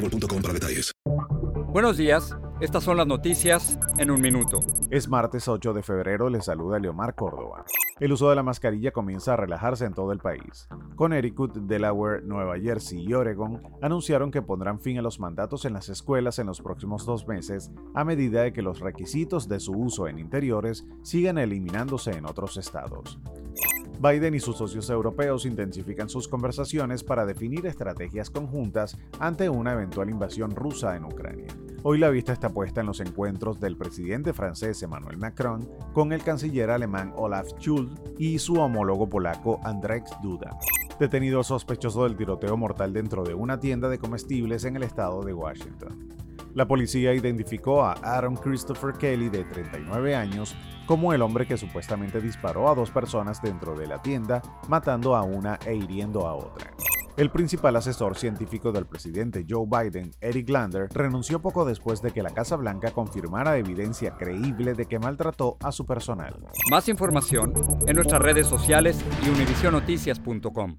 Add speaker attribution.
Speaker 1: boostmobile.com para detalles.
Speaker 2: Buenos días, estas son las noticias en un minuto.
Speaker 3: Es martes 8 de febrero, les saluda Leomar Córdoba. El uso de la mascarilla comienza a relajarse en todo el país. Connecticut, Delaware, Nueva Jersey y Oregon anunciaron que pondrán fin a los mandatos en las escuelas en los próximos dos meses a medida de que los requisitos de su uso en interiores sigan eliminándose en otros estados. Biden y sus socios europeos intensifican sus conversaciones para definir estrategias conjuntas ante una eventual invasión rusa en Ucrania. Hoy la vista está puesta en los encuentros del presidente francés Emmanuel Macron con el canciller alemán Olaf Scholz y su homólogo polaco Andrzej Duda. Detenido sospechoso del tiroteo mortal dentro de una tienda de comestibles en el estado de Washington. La policía identificó a Aaron Christopher Kelly, de 39 años, como el hombre que supuestamente disparó a dos personas dentro de la tienda, matando a una e hiriendo a otra. El principal asesor científico del presidente Joe Biden, Eric Lander, renunció poco después de que la Casa Blanca confirmara evidencia creíble de que maltrató a su personal.
Speaker 2: Más información en nuestras redes sociales y univisionoticias.com.